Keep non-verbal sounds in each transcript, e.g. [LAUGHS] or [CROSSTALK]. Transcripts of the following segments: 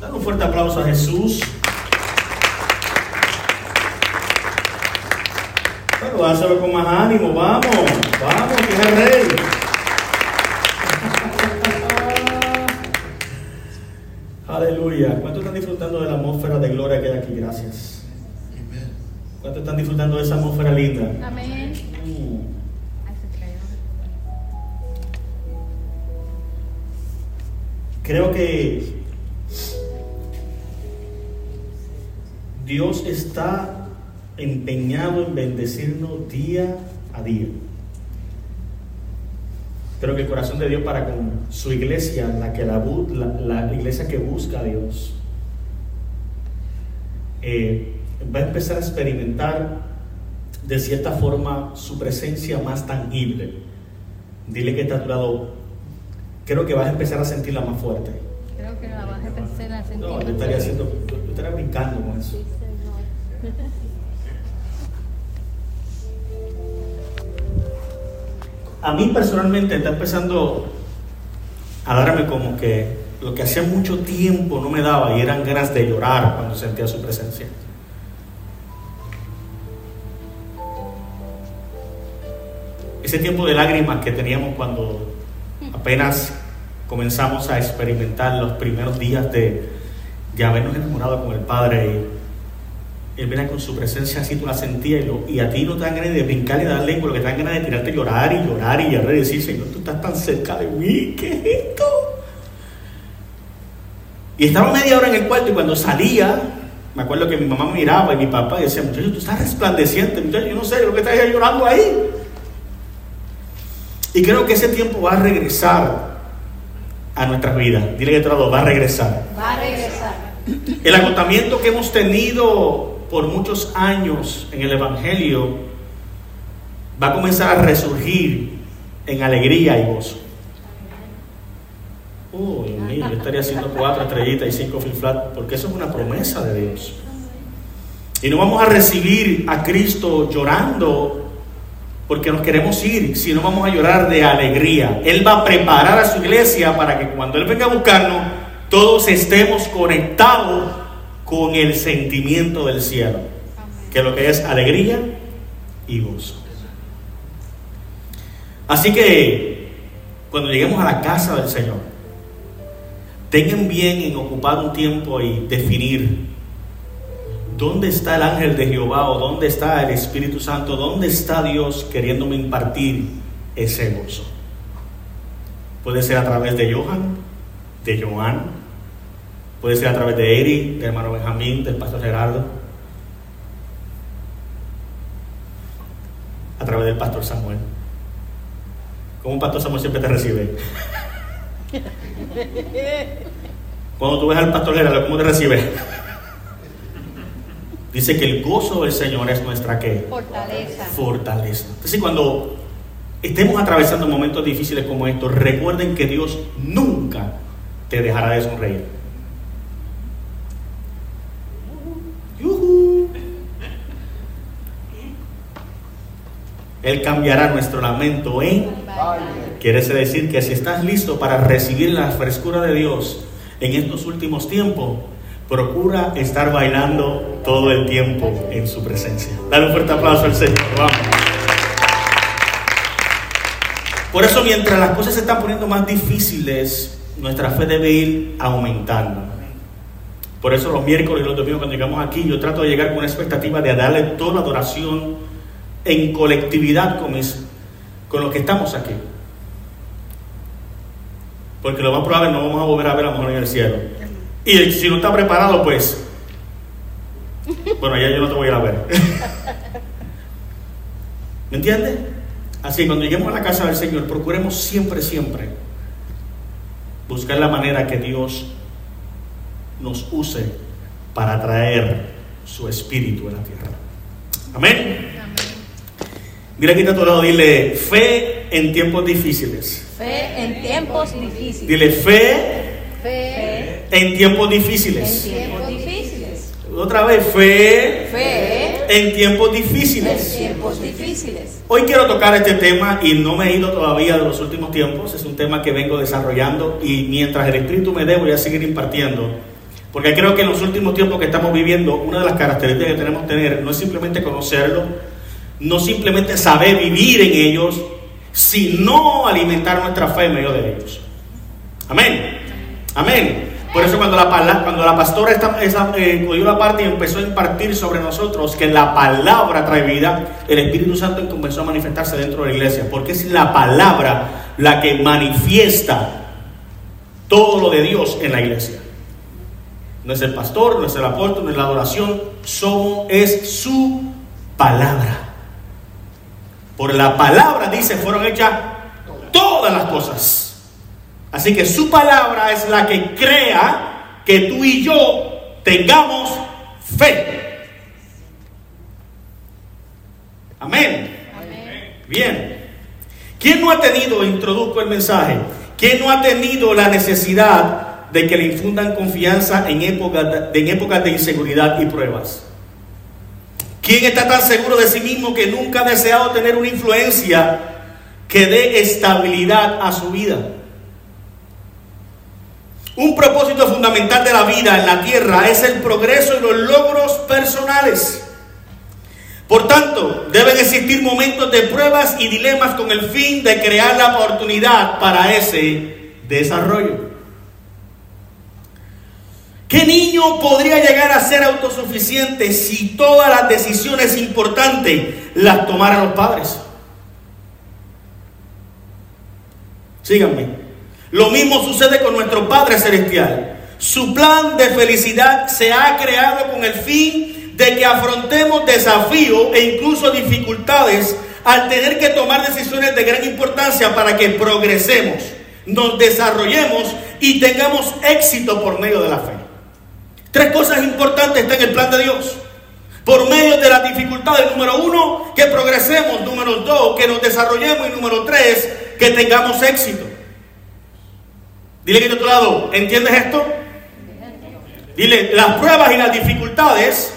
Dale un fuerte aplauso a Jesús. Bueno, hazlo con más ánimo, vamos, vamos, que es el rey. [LAUGHS] Aleluya. ¿Cuántos están disfrutando de la atmósfera de gloria que hay aquí? Gracias. ¿Cuántos están disfrutando de esa atmósfera linda? Amén. Mm. Creo que Dios está empeñado en bendecirnos día a día. Creo que el corazón de Dios para con su iglesia, la, que la, bu- la- la iglesia que busca a Dios, eh, va a empezar a experimentar de cierta forma su presencia más tangible. Dile que está a tu lado. Creo que vas a empezar a sentirla más fuerte. Creo que la vas a empezar a sentir. No, yo más estaría fuerte. haciendo, yo yo estaría brincando con eso. A mí personalmente está empezando a darme como que lo que hacía mucho tiempo no me daba y eran ganas de llorar cuando sentía su presencia. Ese tiempo de lágrimas que teníamos cuando apenas comenzamos a experimentar los primeros días de, de habernos enamorado con el Padre Él viene con su presencia así, tú la sentías y, lo- y a ti no te dan ganas de brincar y de dar lengua, lo que te dan ganas de tirarte a llorar y llorar y llorar y decir, Señor, tú estás tan cerca de mí, ¿qué es esto? Y estaba media hora en el cuarto y cuando salía, me acuerdo que mi mamá me miraba y mi papá decía, muchacho, tú estás resplandeciente, muchacho, yo no sé lo que estás llorando ahí. Y creo que ese tiempo va a regresar a nuestras vidas. Dile que todo va a regresar. Va a regresar. El agotamiento que hemos tenido por muchos años en el Evangelio va a comenzar a resurgir en alegría y gozo. Dios mío, yo estaría haciendo cuatro estrellitas y cinco flip-flop, porque eso es una promesa de Dios. Y no vamos a recibir a Cristo llorando porque nos queremos ir, sino vamos a llorar de alegría. Él va a preparar a su iglesia para que cuando Él venga a buscarnos, todos estemos conectados con el sentimiento del cielo, que lo que es alegría y gozo. Así que cuando lleguemos a la casa del Señor, tengan bien en ocupar un tiempo y definir ¿Dónde está el ángel de Jehová o dónde está el Espíritu Santo? ¿Dónde está Dios queriéndome impartir ese gozo? Puede ser a través de Johan, de Joan, puede ser a través de Eri, del hermano Benjamín, del pastor Gerardo, a través del pastor Samuel. ¿Cómo un pastor Samuel siempre te recibe? Cuando tú ves al pastor Gerardo, ¿cómo te recibe? Dice que el gozo del Señor es nuestra ¿qué? Fortaleza. fortaleza. Entonces cuando estemos atravesando momentos difíciles como estos, recuerden que Dios nunca te dejará de sonreír. Él cambiará nuestro lamento en... Quiere decir que si estás listo para recibir la frescura de Dios en estos últimos tiempos, procura estar bailando todo el tiempo en su presencia. Dale un fuerte aplauso al Señor. Vamos. Por eso mientras las cosas se están poniendo más difíciles, nuestra fe debe ir aumentando. Por eso los miércoles y los domingos cuando llegamos aquí, yo trato de llegar con una expectativa de darle toda la adoración en colectividad con, mis, con los que estamos aquí. Porque lo más probable no vamos a volver a ver a lo mejor en el cielo. Y si no está preparado, pues, bueno, ya yo no te voy a ir a ver. [LAUGHS] ¿Me entiendes? Así que cuando lleguemos a la casa del Señor, procuremos siempre, siempre buscar la manera que Dios nos use para traer su espíritu en la tierra. Amén. Mira aquí está a tu lado, dile fe en tiempos difíciles. Fe en tiempos difíciles. Dile fe Fe en tiempos en difíciles. tiempos difíciles. Otra vez, fe Fe en tiempos en difíciles. tiempos difíciles. Hoy quiero tocar este tema y no me he ido todavía de los últimos tiempos. Es un tema que vengo desarrollando y mientras el Espíritu me dé voy a seguir impartiendo. Porque creo que en los últimos tiempos que estamos viviendo, una de las características que tenemos que tener no es simplemente conocerlo, no simplemente saber vivir en ellos, sino alimentar nuestra fe en medio de ellos. Amén. Amén. Por eso cuando la, cuando la pastora esta, esa, eh, cogió la parte y empezó a impartir sobre nosotros que la palabra trae vida, el Espíritu Santo comenzó a manifestarse dentro de la iglesia, porque es la palabra la que manifiesta todo lo de Dios en la iglesia. No es el pastor, no es el apóstol, no es la adoración, somos, es su palabra. Por la palabra, dice, fueron hechas todas las cosas. Así que su palabra es la que crea que tú y yo tengamos fe. Amén. Bien. ¿Quién no ha tenido, introduzco el mensaje, quién no ha tenido la necesidad de que le infundan confianza en épocas de, en épocas de inseguridad y pruebas? ¿Quién está tan seguro de sí mismo que nunca ha deseado tener una influencia que dé estabilidad a su vida? Un propósito fundamental de la vida en la tierra es el progreso y los logros personales. Por tanto, deben existir momentos de pruebas y dilemas con el fin de crear la oportunidad para ese desarrollo. ¿Qué niño podría llegar a ser autosuficiente si todas las decisiones importantes las tomaran los padres? Síganme. Lo mismo sucede con nuestro Padre Celestial. Su plan de felicidad se ha creado con el fin de que afrontemos desafíos e incluso dificultades al tener que tomar decisiones de gran importancia para que progresemos, nos desarrollemos y tengamos éxito por medio de la fe. Tres cosas importantes están en el plan de Dios. Por medio de las dificultades, número uno, que progresemos, número dos, que nos desarrollemos y número tres, que tengamos éxito. Dile que de otro lado, ¿entiendes esto? Dile, las pruebas y las dificultades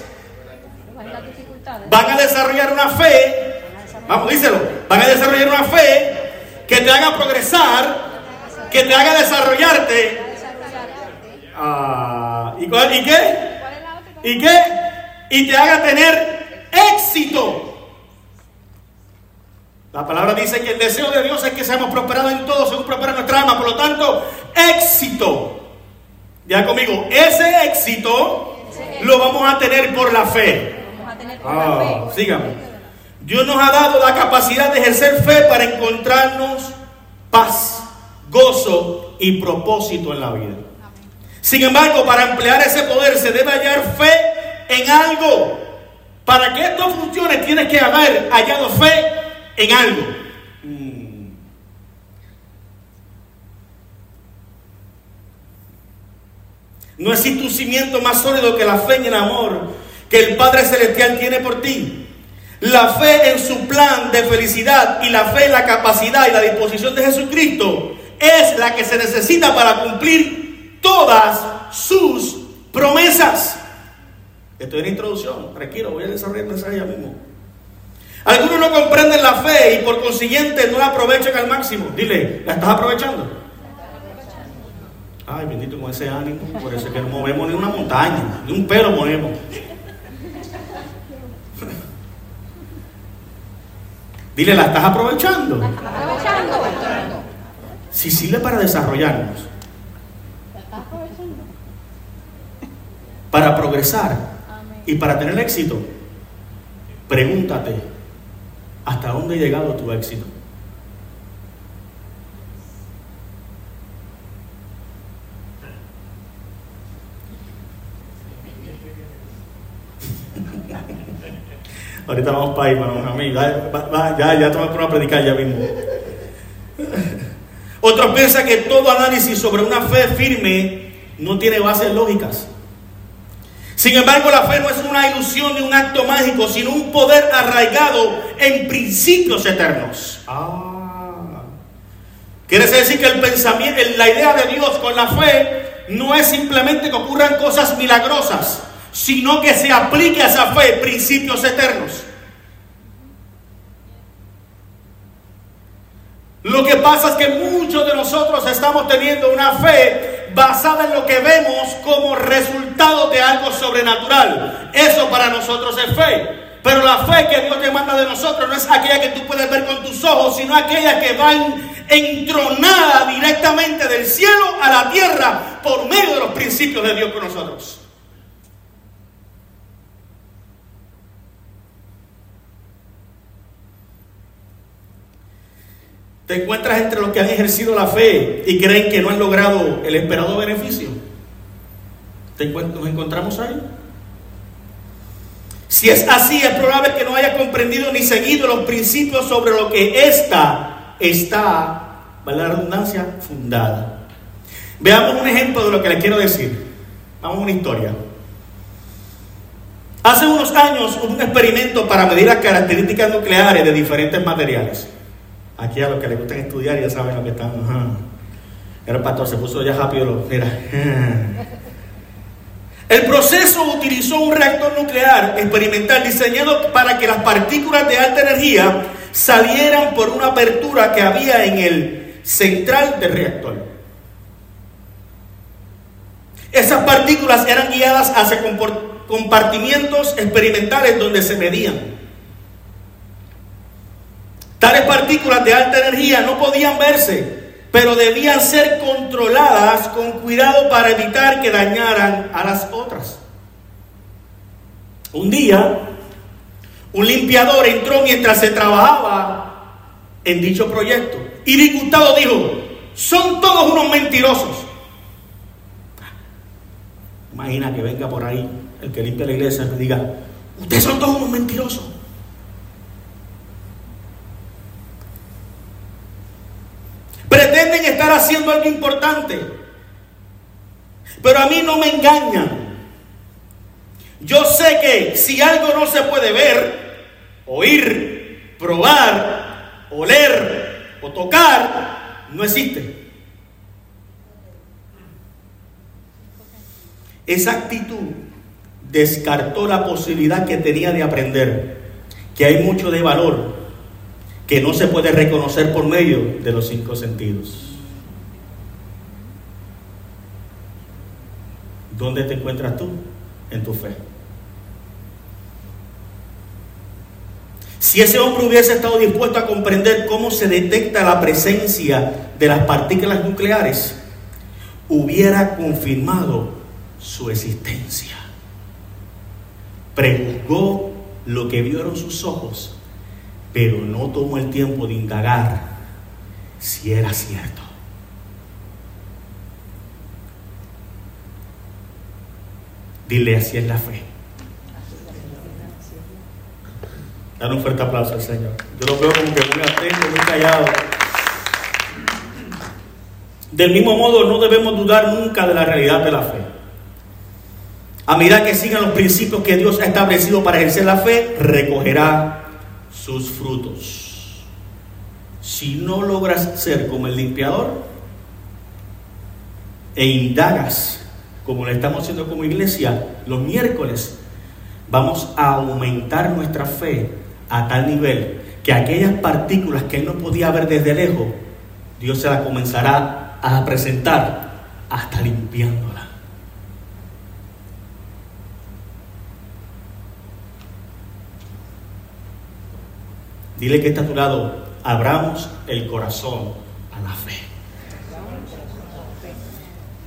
van a desarrollar una fe, vamos, díselo, van a desarrollar una fe que te haga progresar, que te haga desarrollarte. Ah, ¿y, ¿Y qué? ¿Y qué? Y te haga tener éxito. La palabra dice que el deseo de Dios es que seamos prosperados en todo según prospera nuestra alma. Por lo tanto, éxito. Ya conmigo, ese éxito lo vamos a tener por la fe. Ah. Dios nos ha dado la capacidad de ejercer fe para encontrarnos paz, gozo y propósito en la vida. Sin embargo, para emplear ese poder se debe hallar fe en algo. Para que esto funcione, tienes que haber hallado fe en algo. Mm. No existe un cimiento más sólido que la fe y el amor que el Padre Celestial tiene por ti. La fe en su plan de felicidad y la fe en la capacidad y la disposición de Jesucristo es la que se necesita para cumplir todas sus promesas. Estoy en introducción, tranquilo, voy a desarrollar el mensaje ya mismo. Algunos no comprenden la fe y por consiguiente no la aprovechan al máximo. Dile, ¿la estás aprovechando? Ay, bendito con ese ánimo. Por eso es que no movemos ni una montaña, ni un pelo movemos. Dile, ¿la estás aprovechando? aprovechando? Si sirve para desarrollarnos, para progresar y para tener éxito, pregúntate, ¿Hasta dónde ha llegado tu éxito? Ahorita vamos para ahí, hermanos, amigos. Ya, ya, ya te voy a predicar ya mismo. Otros piensan que todo análisis sobre una fe firme no tiene bases lógicas. Sin embargo, la fe no es una ilusión ni un acto mágico, sino un poder arraigado en principios eternos. Ah. Quiere decir que el pensamiento, la idea de Dios con la fe no es simplemente que ocurran cosas milagrosas, sino que se aplique a esa fe principios eternos. Lo que pasa es que muchos de nosotros estamos teniendo una fe basada en lo que vemos como resultado de algo sobrenatural. Eso para nosotros es fe. Pero la fe que Dios demanda de nosotros no es aquella que tú puedes ver con tus ojos, sino aquella que va entronada directamente del cielo a la tierra por medio de los principios de Dios con nosotros. Te encuentras entre los que han ejercido la fe y creen que no han logrado el esperado beneficio. ¿Nos encontramos ahí? Si es así, es probable que no haya comprendido ni seguido los principios sobre lo que esta está, vale la redundancia, fundada. Veamos un ejemplo de lo que le quiero decir. Vamos a una historia. Hace unos años hubo un experimento para medir las características nucleares de diferentes materiales. Aquí a los que les gusta estudiar ya saben lo que están. El pastor se puso ya rápido. Mira. [LAUGHS] El proceso utilizó un reactor nuclear experimental diseñado para que las partículas de alta energía salieran por una apertura que había en el central del reactor. Esas partículas eran guiadas hacia compartimientos experimentales donde se medían. Tales partículas de alta energía no podían verse, pero debían ser controladas con cuidado para evitar que dañaran a las otras. Un día, un limpiador entró mientras se trabajaba en dicho proyecto y disgustado dijo, son todos unos mentirosos. Imagina que venga por ahí el que limpia la iglesia y me diga, ustedes son todos unos mentirosos. Pretenden estar haciendo algo importante. Pero a mí no me engañan. Yo sé que si algo no se puede ver, oír, probar, oler o tocar, no existe. Esa actitud descartó la posibilidad que tenía de aprender, que hay mucho de valor que no se puede reconocer por medio de los cinco sentidos. ¿Dónde te encuentras tú? En tu fe. Si ese hombre hubiese estado dispuesto a comprender cómo se detecta la presencia de las partículas nucleares, hubiera confirmado su existencia. Prejuzgó lo que vieron sus ojos pero no tomó el tiempo de indagar si era cierto. Dile, así es la fe. Dale un fuerte aplauso al Señor. Yo lo veo como que muy atento, muy callado. Del mismo modo, no debemos dudar nunca de la realidad de la fe. A medida que sigan los principios que Dios ha establecido para ejercer la fe, recogerá sus frutos. Si no logras ser como el limpiador e indagas, como lo estamos haciendo como iglesia, los miércoles, vamos a aumentar nuestra fe a tal nivel que aquellas partículas que él no podía ver desde lejos, Dios se las comenzará a presentar hasta limpiándola. Dile que está a tu lado, abramos el corazón a la fe.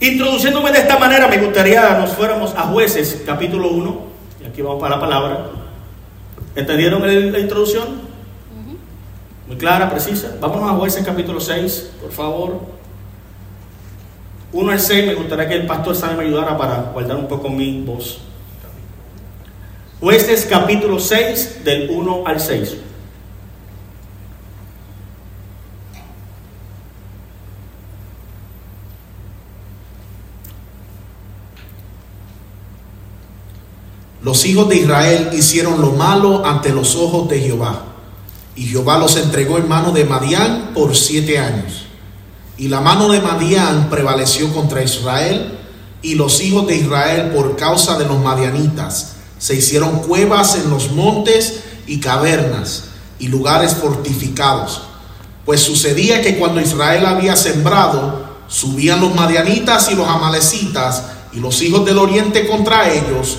Introduciéndome de esta manera, me gustaría nos fuéramos a jueces, capítulo 1, y aquí vamos para la palabra. ¿Entendieron la introducción? Muy clara, precisa. Vámonos a jueces, capítulo 6, por favor. 1 al 6, me gustaría que el pastor Sam me ayudara para guardar un poco mi voz. Jueces, capítulo 6, del 1 al 6. Los hijos de Israel hicieron lo malo ante los ojos de Jehová. Y Jehová los entregó en mano de Madián por siete años. Y la mano de Madián prevaleció contra Israel. Y los hijos de Israel, por causa de los madianitas, se hicieron cuevas en los montes y cavernas y lugares fortificados. Pues sucedía que cuando Israel había sembrado, subían los madianitas y los amalecitas y los hijos del oriente contra ellos,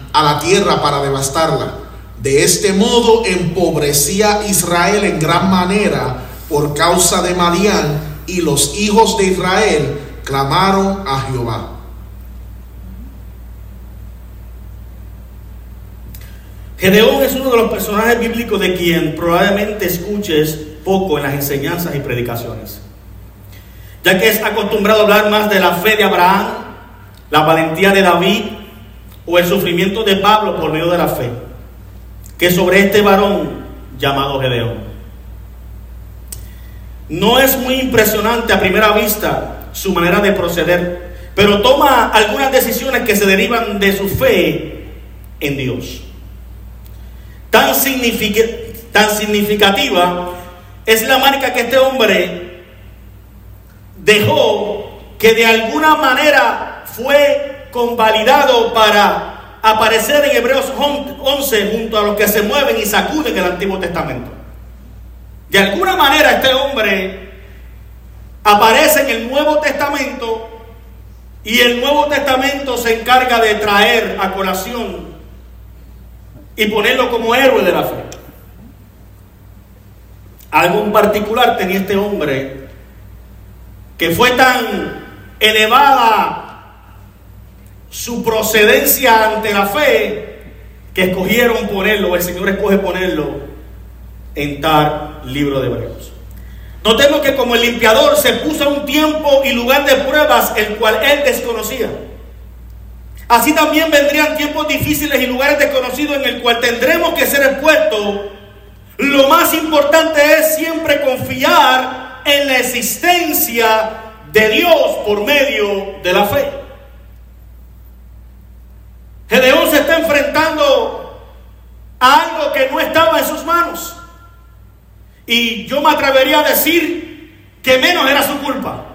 a la tierra para devastarla. De este modo empobrecía Israel en gran manera por causa de Madián y los hijos de Israel clamaron a Jehová. Gedeón es uno de los personajes bíblicos de quien probablemente escuches poco en las enseñanzas y predicaciones, ya que es acostumbrado a hablar más de la fe de Abraham, la valentía de David o el sufrimiento de Pablo por medio de la fe, que sobre este varón llamado Gedeón. No es muy impresionante a primera vista su manera de proceder, pero toma algunas decisiones que se derivan de su fe en Dios. Tan, tan significativa es la marca que este hombre dejó que de alguna manera fue convalidado para aparecer en Hebreos 11 junto a los que se mueven y sacuden el Antiguo Testamento. De alguna manera este hombre aparece en el Nuevo Testamento y el Nuevo Testamento se encarga de traer a colación y ponerlo como héroe de la fe. Algo en particular tenía este hombre que fue tan elevada su procedencia ante la fe que escogieron ponerlo, el Señor escoge ponerlo en tal libro de Hebreos. Notemos que como el limpiador se puso a un tiempo y lugar de pruebas el cual él desconocía. Así también vendrían tiempos difíciles y lugares desconocidos en el cual tendremos que ser expuestos. Lo más importante es siempre confiar en la existencia de Dios por medio de la fe. Gedeón se está enfrentando a algo que no estaba en sus manos. Y yo me atrevería a decir que menos era su culpa.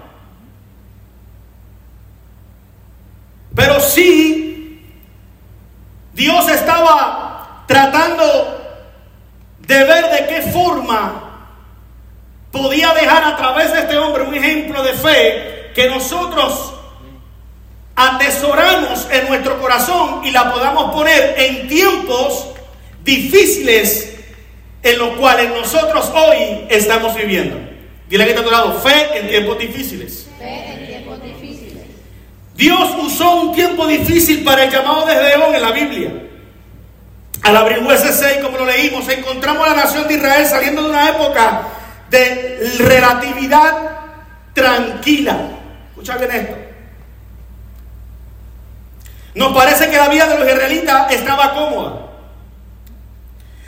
Pero sí, Dios estaba tratando de ver de qué forma podía dejar a través de este hombre un ejemplo de fe que nosotros atesoramos en nuestro corazón y la podamos poner en tiempos difíciles en los cuales nosotros hoy estamos viviendo. Dile que está a tu lado, fe en tiempos difíciles. Fe en tiempos difíciles. Dios usó un tiempo difícil para el llamado de Gedeón en la Biblia. Al abrir Jueces 6, como lo leímos, encontramos a la nación de Israel saliendo de una época de relatividad tranquila. Escucha bien esto. Nos parece que la vida de los israelitas estaba cómoda.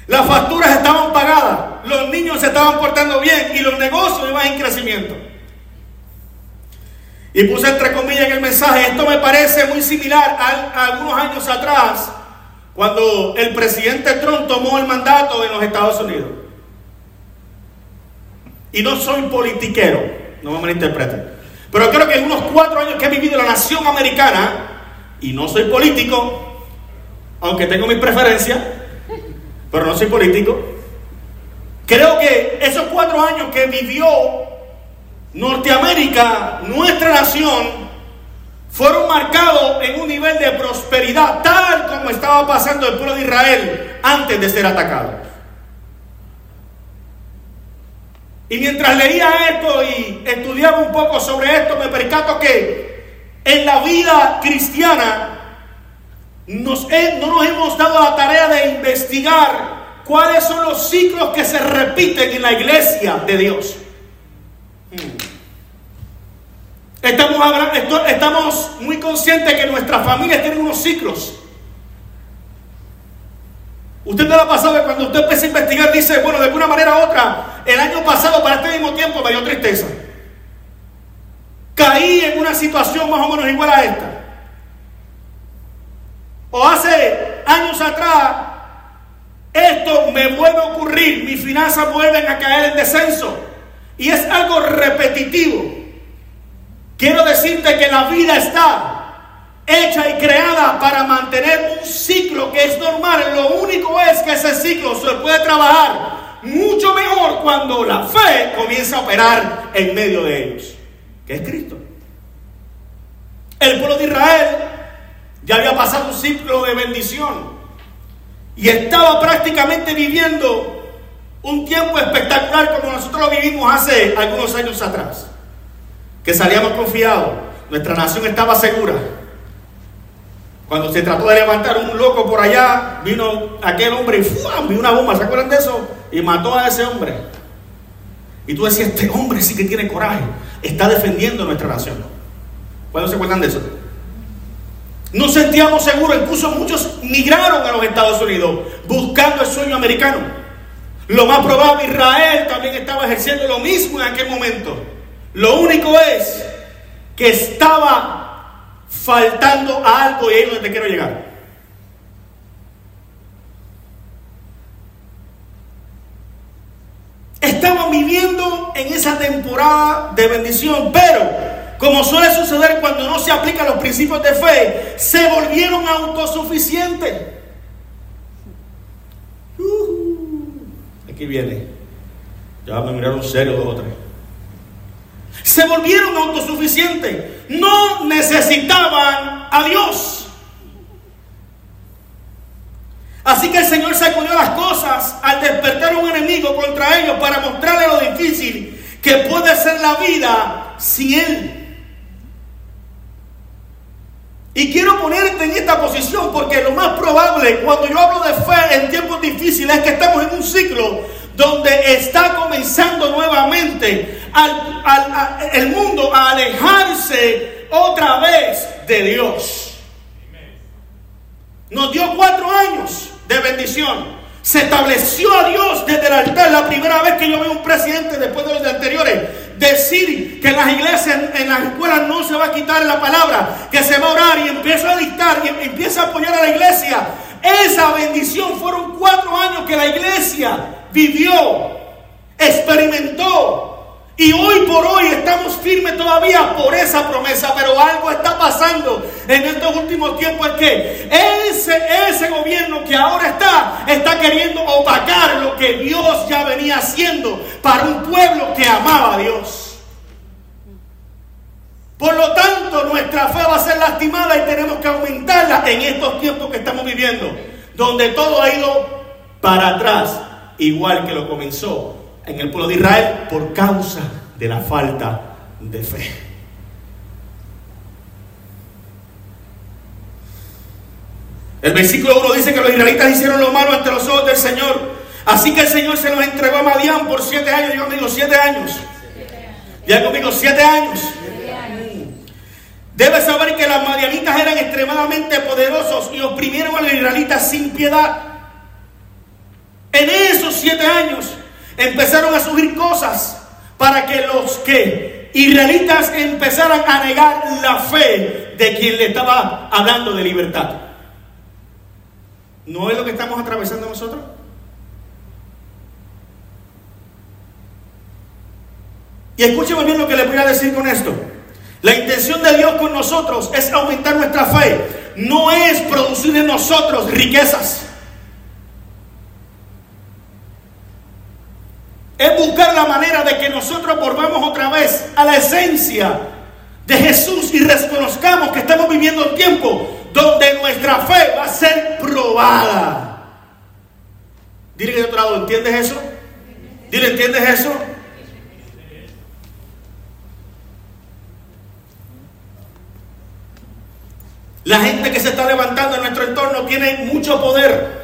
Las facturas estaban pagadas, los niños se estaban portando bien y los negocios iban en crecimiento. Y puse entre comillas en el mensaje, esto me parece muy similar a, algunos años atrás, cuando el presidente Trump tomó el mandato en los Estados Unidos. Y no soy politiquero, no me malinterpreten. Pero creo que en unos cuatro años que he vivido la nación americana, y no soy político, aunque tengo mis preferencias, pero no soy político, creo que esos cuatro años que vivió Norteamérica, nuestra nación, fueron marcados en un nivel de prosperidad tal como estaba pasando el pueblo de Israel antes de ser atacado. Y mientras leía esto y estudiaba un poco sobre esto, me percato que en la vida cristiana no nos hemos dado la tarea de investigar cuáles son los ciclos que se repiten en la iglesia de Dios. Estamos, estamos muy conscientes que nuestras familias tienen unos ciclos. Usted no pasado que cuando usted empieza a investigar dice, bueno, de alguna manera u otra, el año pasado para este mismo tiempo me dio tristeza. Caí en una situación más o menos igual a esta. O hace años atrás, esto me vuelve a ocurrir, mis finanzas vuelven a caer en descenso. Y es algo repetitivo. Quiero decirte que la vida está hecha y creada para mantener un ciclo que es normal. Lo único es que ese ciclo se puede trabajar mucho mejor cuando la fe comienza a operar en medio de ellos, es Cristo. El pueblo de Israel ya había pasado un ciclo de bendición y estaba prácticamente viviendo un tiempo espectacular como nosotros lo vivimos hace algunos años atrás, que salíamos confiados, nuestra nación estaba segura. Cuando se trató de levantar un loco por allá, vino aquel hombre y ¡fum! una bomba, ¿se acuerdan de eso? Y mató a ese hombre. Y tú decías, este hombre sí que tiene coraje, está defendiendo nuestra nación. ¿Cuándo se acuerdan de eso? No sentíamos seguros, incluso muchos migraron a los Estados Unidos buscando el sueño americano. Lo más probable, Israel también estaba ejerciendo lo mismo en aquel momento. Lo único es que estaba faltando algo y ahí es donde te quiero llegar. Estaban viviendo en esa temporada de bendición, pero como suele suceder cuando no se aplican los principios de fe, se volvieron autosuficientes. Uh, aquí viene. Ya me miraron serio dos o tres. Se volvieron autosuficientes. No necesitaban a Dios. Así que el Señor sacudió las cosas al despertar un enemigo contra ellos para mostrarle lo difícil que puede ser la vida sin Él. Y quiero ponerte en esta posición porque lo más probable cuando yo hablo de fe en tiempos difíciles es que estamos en un ciclo donde está comenzando nuevamente el mundo a alejarse otra vez de Dios. Nos dio cuatro años de bendición. Se estableció a Dios desde el altar. La primera vez que yo veo un presidente después de los anteriores decir que en las iglesias, en las escuelas no se va a quitar la palabra, que se va a orar y empieza a dictar y empieza a apoyar a la iglesia. Esa bendición fueron cuatro años que la iglesia vivió, experimentó. Y hoy por hoy estamos firmes todavía por esa promesa, pero algo está pasando en estos últimos tiempos es que ese, ese gobierno que ahora está, está queriendo opacar lo que Dios ya venía haciendo para un pueblo que amaba a Dios. Por lo tanto, nuestra fe va a ser lastimada y tenemos que aumentarla en estos tiempos que estamos viviendo, donde todo ha ido para atrás, igual que lo comenzó en el pueblo de Israel por causa de la falta de fe. El versículo 1 dice que los israelitas hicieron lo malo ante los ojos del Señor. Así que el Señor se los entregó a Madián por siete años. Digo conmigo, siete años. Ya conmigo, siete años. Debes saber que las madianitas eran extremadamente poderosos y oprimieron a los israelitas sin piedad. En esos siete años empezaron a subir cosas para que los que israelitas empezaran a negar la fe de quien le estaba hablando de libertad. ¿No es lo que estamos atravesando nosotros? Y escúcheme bien lo que le voy a decir con esto. La intención de Dios con nosotros es aumentar nuestra fe. No es producir en nosotros riquezas. Es buscar la manera de que nosotros volvamos otra vez a la esencia de Jesús y reconozcamos que estamos viviendo un tiempo donde nuestra fe va a ser probada. Dile que de otro lado, ¿entiendes eso? Dile, ¿entiendes eso? La gente que se está levantando en nuestro entorno tiene mucho poder.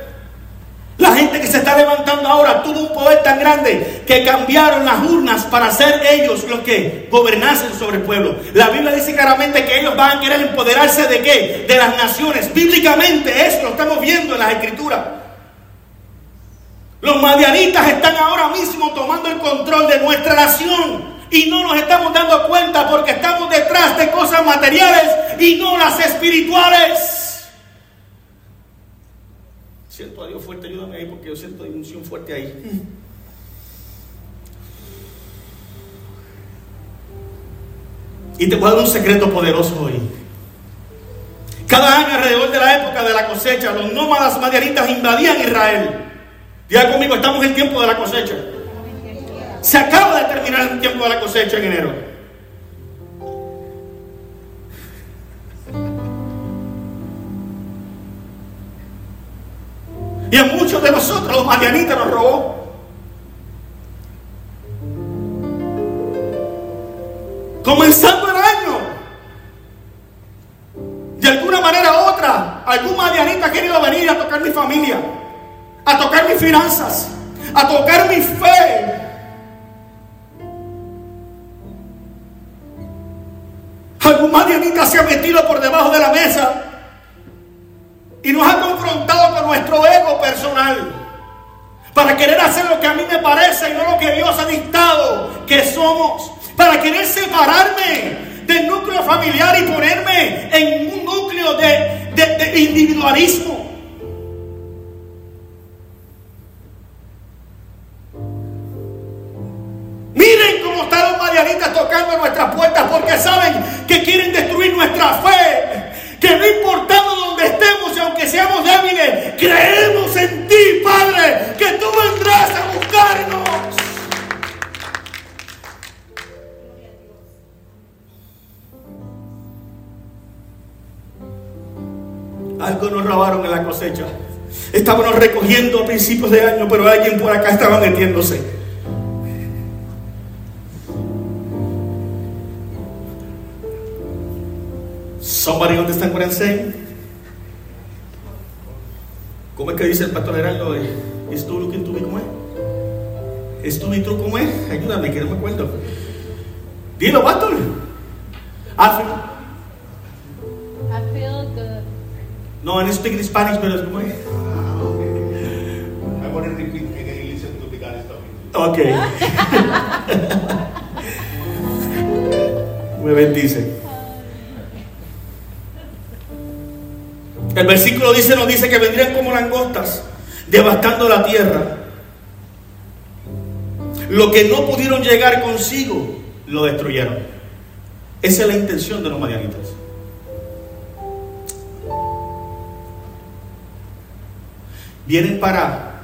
La gente que se está levantando ahora tuvo un poder tan grande que cambiaron las urnas para ser ellos los que gobernasen sobre el pueblo. La Biblia dice claramente que ellos van a querer empoderarse de qué? De las naciones. Bíblicamente eso lo estamos viendo en las escrituras. Los madianitas están ahora mismo tomando el control de nuestra nación. y no nos estamos dando cuenta porque estamos detrás de cosas materiales y no las espirituales. Siento a Dios fuerte, ayúdame ahí porque yo siento emoción fuerte ahí. Y te voy dar un secreto poderoso hoy. Cada año alrededor de la época de la cosecha, los nómadas madianitas invadían Israel. Diga conmigo, estamos en el tiempo de la cosecha. Se acaba de terminar el tiempo de la cosecha en enero. Y a muchos de nosotros los madianitas nos robó. Comenzando el año. De alguna manera u otra, algún madianita ha querido venir a tocar mi familia, a tocar mis finanzas, a tocar mi fe. Algún madianita se ha metido por debajo de la mesa y nos ha confrontado con nuestro ego personal para querer hacer lo que a mí me parece y no lo que Dios ha dictado que somos, para querer separarme del núcleo familiar y ponerme en un núcleo de, de- de individualismo. Recogiendo a principios de año, pero alguien por acá estaba metiéndose. Somebody understand what I'm saying? ¿Cómo es que dice el pastor Gerardo? ¿Es tú looking to be cómo es? ¿Es tú y tú cómo es? Ayúdame, que no me acuerdo. Dilo, pastor. I feel good. No, en speaking Spanish, pero ¿cómo es? I want to repeat again and. Me bendice. El versículo dice, nos dice que vendrían como langostas, devastando la tierra. Lo que no pudieron llegar consigo, lo destruyeron. Esa es la intención de los madianitas. Vienen para,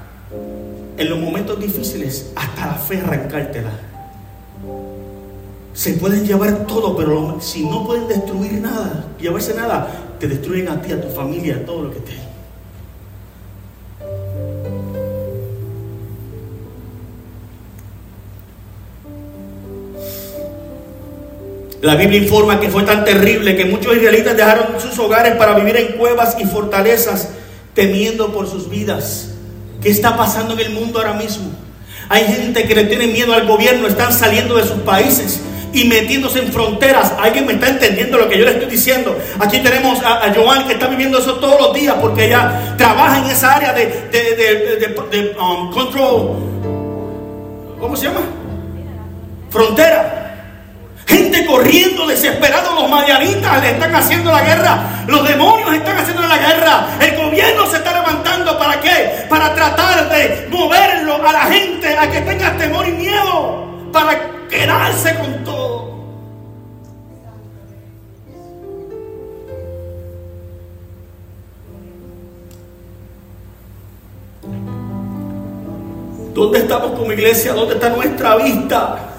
en los momentos difíciles, hasta la fe arrancártela. Se pueden llevar todo, pero si no pueden destruir nada, llevarse nada, te destruyen a ti, a tu familia, a todo lo que te La Biblia informa que fue tan terrible que muchos israelitas dejaron sus hogares para vivir en cuevas y fortalezas, temiendo por sus vidas. ¿Qué está pasando en el mundo ahora mismo? Hay gente que le tiene miedo al gobierno, están saliendo de sus países y metiéndose en fronteras. Alguien me está entendiendo lo que yo le estoy diciendo. Aquí tenemos a, a Joan que está viviendo eso todos los días porque ella trabaja en esa área de, de, de- de- um, control. ¿Cómo se llama? Frontera. Corriendo desesperado, los madianitas le están haciendo la guerra, los demonios están haciendo la guerra, el gobierno se está levantando para qué? Para tratar de moverlo a la gente a que tenga temor y miedo, para quedarse con todo. ¿Dónde estamos como iglesia? ¿Dónde está nuestra vista?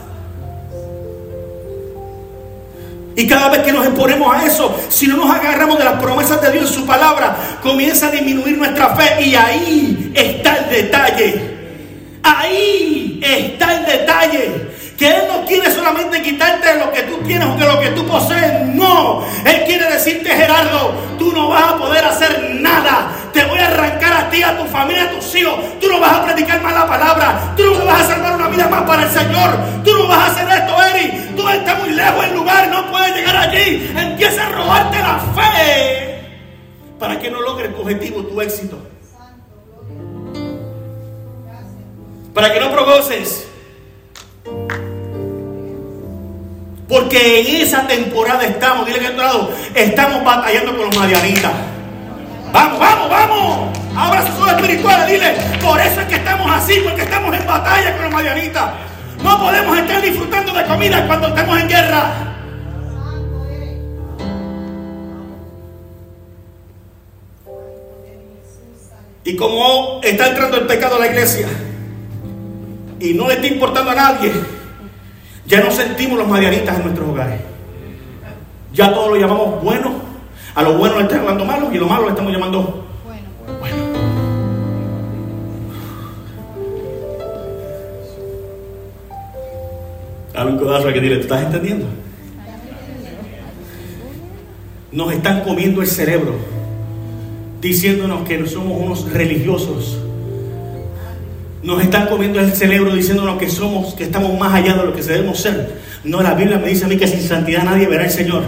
Y cada vez que nos exponemos a eso, si no nos agarramos de las promesas de Dios en su palabra, comienza a disminuir nuestra fe. Y ahí está el detalle. Ahí está el detalle. Que Él no quiere solamente quitarte lo que tú tienes o que lo que tú posees. No. Él quiere decirte, Gerardo, tú no vas a poder hacer nada. Te voy a arrancar a ti, a tu familia, a tus hijos. Tú no vas a predicar más la palabra. Tú no vas a salvar una vida más para el Señor. Tú no vas a hacer esto, Eri. Tú estás muy lejos del lugar. No puedes llegar allí. Empieza a robarte la fe. Para que no logres tu objetivo, tu éxito. Para que no provoces Porque en esa temporada estamos, dile que otro lado, estamos batallando con los madianitas. Vamos, vamos, vamos. Abra sus ojos espirituales, dile, por eso es que estamos así, porque estamos en batalla con los madianitas. No podemos estar disfrutando de comida cuando estamos en guerra. Y como está entrando el pecado a la iglesia y no le está importando a nadie, ya no sentimos los madianitas en nuestros hogares. Ya todo lo llamamos bueno. A lo bueno le estamos llamando malo y a lo malo le estamos llamando Bueno. bueno. Dale un codazo al que dile, ¿tú estás entendiendo? Nos están comiendo el cerebro, diciéndonos que no somos unos religiosos. Nos están comiendo el cerebro diciéndonos que somos, que estamos más allá de lo que debemos ser. No, la Biblia me dice a mí que sin santidad nadie verá al Señor.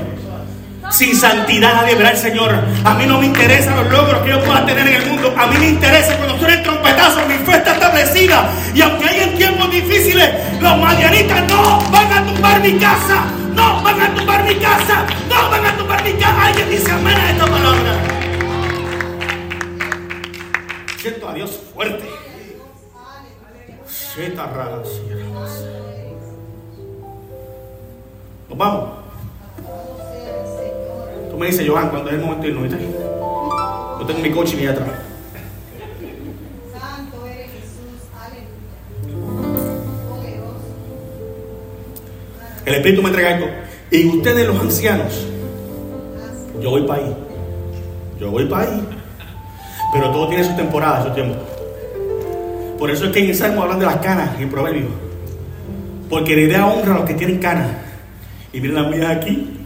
Sin santidad nadie verá al Señor. A mí no me interesan los logros que yo pueda tener en el mundo. A mí me interesa cuando suene el trompetazo, mi fe está establecida. Y aunque hay en tiempos difíciles, los madianitas no van a tumbar mi casa. No van a tumbar mi casa. No van a tumbar mi casa. Alguien dice amén a esta palabra. Siento a Dios fuerte. Nos vamos. Tú me dices, Johan, cuando es el momento de irnos. Yo tengo mi coche y atrás. Santo eres Jesús, aleluya. El Espíritu me entrega esto. Y ustedes, los ancianos, yo voy para ahí. Yo voy para ahí. Pero todo tiene su temporada, su tiempo. Por eso es que en el Salmo hablan de las canas en Proverbios. Porque la idea honra a los que tienen canas. Y miren las mías aquí.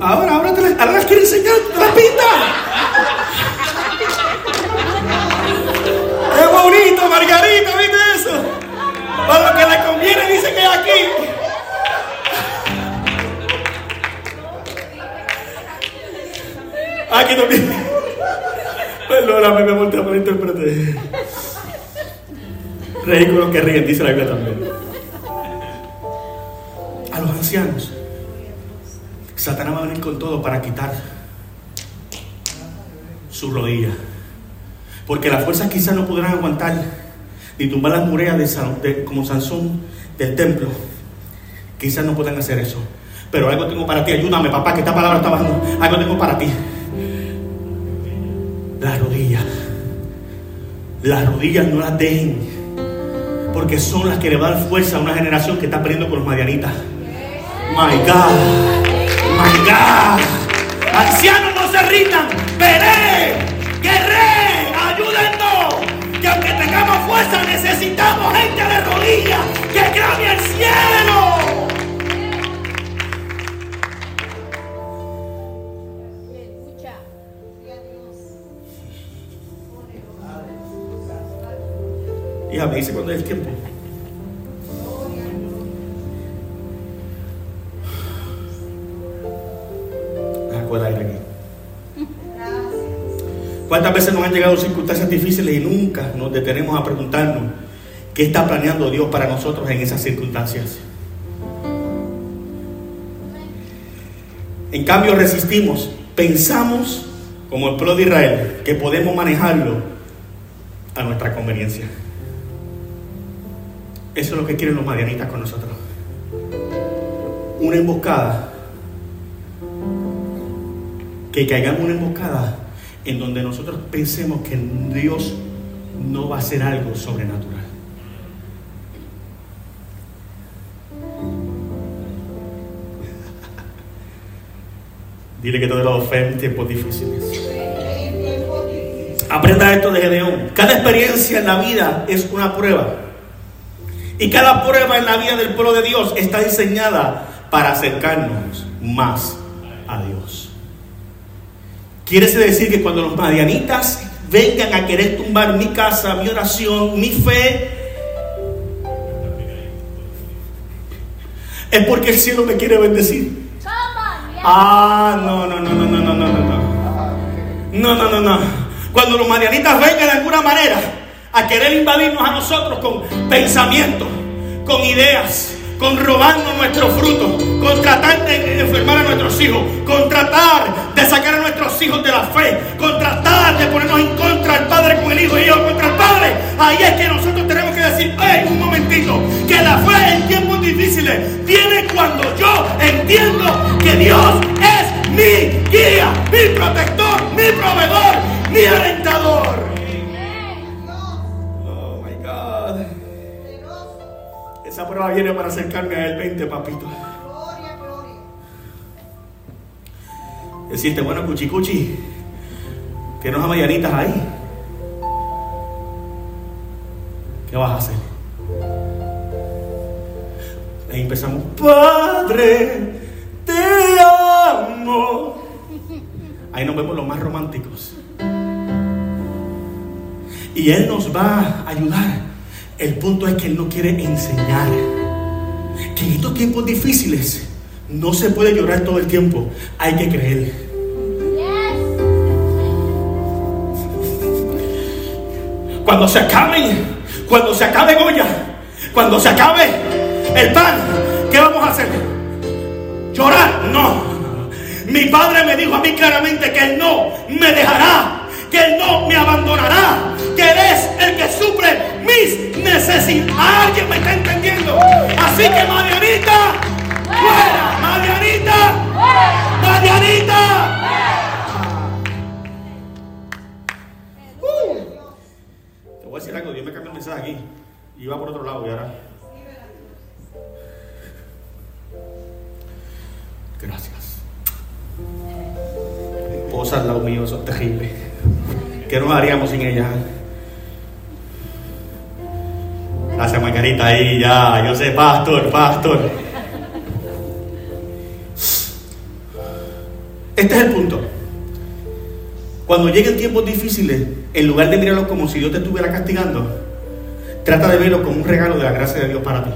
Ahora, ahora, te las, ahora quiero enseñar, te las pinta. ¡Qué bonito, Margarita! ¿Viste eso? Para lo que le conviene, dice que es aquí. Aquí también. [LAUGHS] Perdóname, me volteé por interpreté. Reí que ríen, dice la Biblia también. A los ancianos. Satanás va a venir con todo para quitar su rodilla. Porque las fuerzas quizás no podrán aguantar ni tumbar las murallas como Sansón del templo. Quizás no puedan hacer eso. Pero algo tengo para ti. Ayúdame, papá, que esta palabra está bajando. Algo tengo para ti. Las rodillas. Las rodillas no las dejen. Porque son las que le van a dar fuerza a una generación que está perdiendo con los madianitas. My God. My God. Ancianos no se rindan. Veré. Guerré. Ayúdennos. Que aunque tengamos fuerza necesitamos gente de rodillas que clame al cielo. Hija, me dice cuando es el tiempo. Aire aquí. ¿Cuántas veces nos han llegado circunstancias difíciles y nunca nos detenemos a preguntarnos qué está planeando Dios para nosotros en esas circunstancias? En cambio resistimos, pensamos como el pueblo de Israel que podemos manejarlo a nuestra conveniencia. Eso es lo que quieren los madianitas con nosotros. Una emboscada. Que caigamos una emboscada en donde nosotros pensemos que Dios no va a hacer algo sobrenatural. [LAUGHS] Dile que todo lo fe en tiempos difíciles. Aprenda esto de Gedeón. Cada experiencia en la vida es una prueba. Y cada prueba en la vida del pueblo de Dios está diseñada para acercarnos más a Dios. Quiere decir que cuando los madianitas vengan a querer tumbar mi casa, mi oración, mi fe, es porque el cielo me quiere bendecir. Ah, no, no, no, no, no, no, no, no, no. No, no, no. Cuando los marianitas vengan de alguna manera a querer invadirnos a nosotros con pensamientos, con ideas, con robarnos nuestros frutos, con tratar de enfermar a nuestros hijos, con tratar de sacar a nuestros hijos de la fe, con tratar de ponernos en contra del Padre con el Hijo y yo contra el Padre. Ahí es que nosotros tenemos que decir, hey, un momentito, que la fe en tiempos difíciles viene cuando yo entiendo que Dios es mi guía, mi protector, mi proveedor, mi alentador. Esa prueba viene para acercarme a él 20, papito. Gloria, gloria. Decirte, bueno, cuchicuchi, que no mañanitas ahí. ¿Qué vas a hacer? Ahí empezamos, Padre, te amo. Ahí nos vemos los más románticos. Y Él nos va a ayudar. El punto es que Él nos quiere enseñar que en estos tiempos difíciles no se puede llorar todo el tiempo. Hay que creer. Cuando se acaben, cuando se acabe Goya, cuando se acabe el pan, ¿qué vamos a hacer? ¿Llorar? No. Mi padre me dijo a mí claramente que Él no me dejará, que Él no me abandonará, que Él es el que suple mis necesidades. ¿Alguien me está entendiendo? Así que Marianita, fuera, Marianita, Marianita. Te voy a decir algo, Dios me cambió el mensaje aquí. Iba por otro lado y ahora. Gracias. Esposa al lado mío, eso es terrible. ¿Qué nos haríamos sin ella? Gracias, Margarita, ahí ya. Yo sé, pastor, pastor. Este es el punto. Cuando lleguen tiempos difíciles, en lugar de mirarlo como si Dios te estuviera castigando, trata de verlo como un regalo de la gracia de Dios para ti.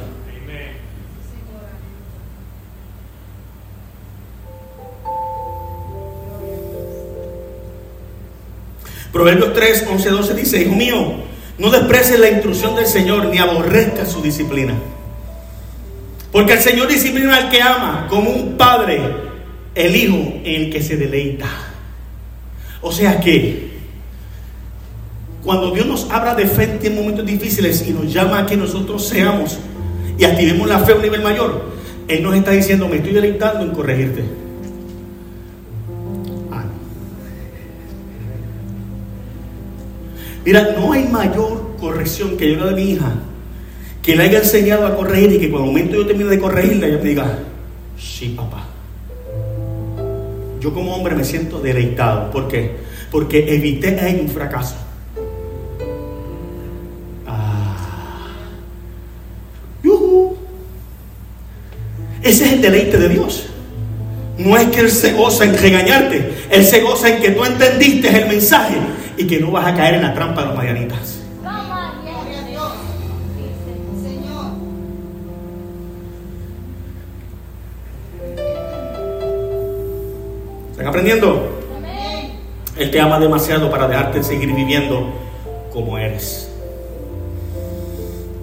Proverbios 3, 11, 12 dice, Hijo mío, no desprecies la instrucción del Señor ni aborrezca su disciplina. Porque el Señor disciplina al que ama, como un padre, el hijo en el que se deleita. O sea que, cuando Dios nos habla de fe en momentos difíciles y nos llama a que nosotros seamos y activemos la fe a un nivel mayor, Él nos está diciendo, me estoy deleitando en corregirte. Mira, no hay mayor corrección que yo la de mi hija, que le haya enseñado a corregir y que cuando el momento yo termine de corregirla, ella me diga, sí, papá. Yo como hombre me siento deleitado. ¿Por qué? Porque evité ahí un fracaso. Ah. Yujú. Ese es el deleite de Dios. No es que Él se goza en regañarte. Él se goza en que tú entendiste el mensaje y que no vas a caer en la trampa de los marianitas. Gloria a Dios. Señor. ¿Están aprendiendo? Él te ama demasiado para dejarte seguir viviendo como eres.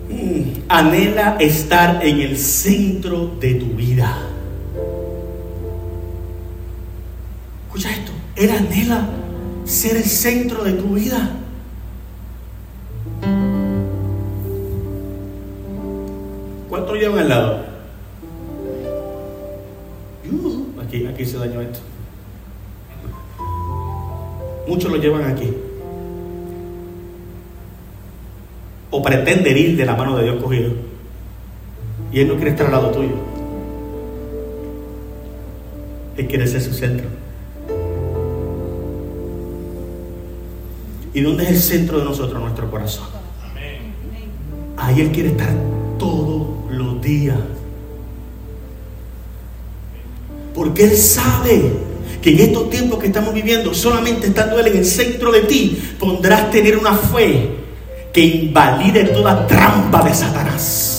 Mm, Anhela estar en el centro de tu vida. Escucha esto. Él anhela ser el centro de tu vida. ¿Cuánto llevan al lado? Yujú, Aquí, aquí se dañó esto. Muchos lo llevan aquí. O pretenden ir de la mano de Dios cogido. Y Él no quiere estar al lado tuyo. Él quiere ser su centro. ¿Y dónde es el centro de nosotros? Nuestro corazón. Ahí Él quiere estar todos los días. Porque Él sabe que en estos tiempos que estamos viviendo, solamente estando Él en el centro de ti, podrás tener una fe que invalide toda trampa de Satanás.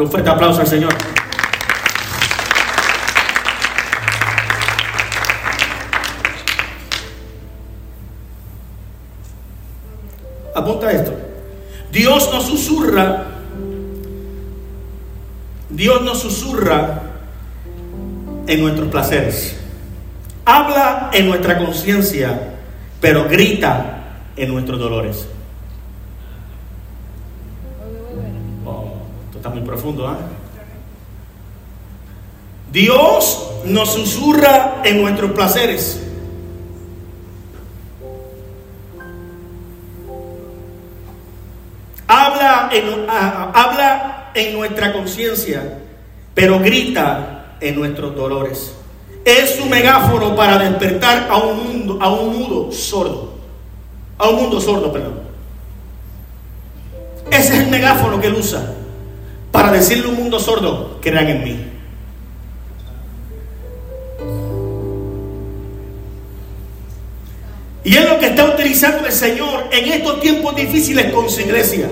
Dale un fuerte aplauso al Señor. Apunta esto. Dios nos susurra. Dios nos susurra en nuestros placeres. Habla en nuestra conciencia, pero grita en nuestros dolores. Está muy profundo, ¿ah? Dios nos susurra en nuestros placeres. Habla en, habla en nuestra conciencia, pero grita en nuestros dolores. Es su megáfono para despertar a un mundo, a un mundo sordo. A un mundo sordo, perdón. Ese es el megáfono que él usa para decirle a un mundo sordo, crean en mí. Y es lo que está utilizando el Señor en estos tiempos difíciles con su iglesia.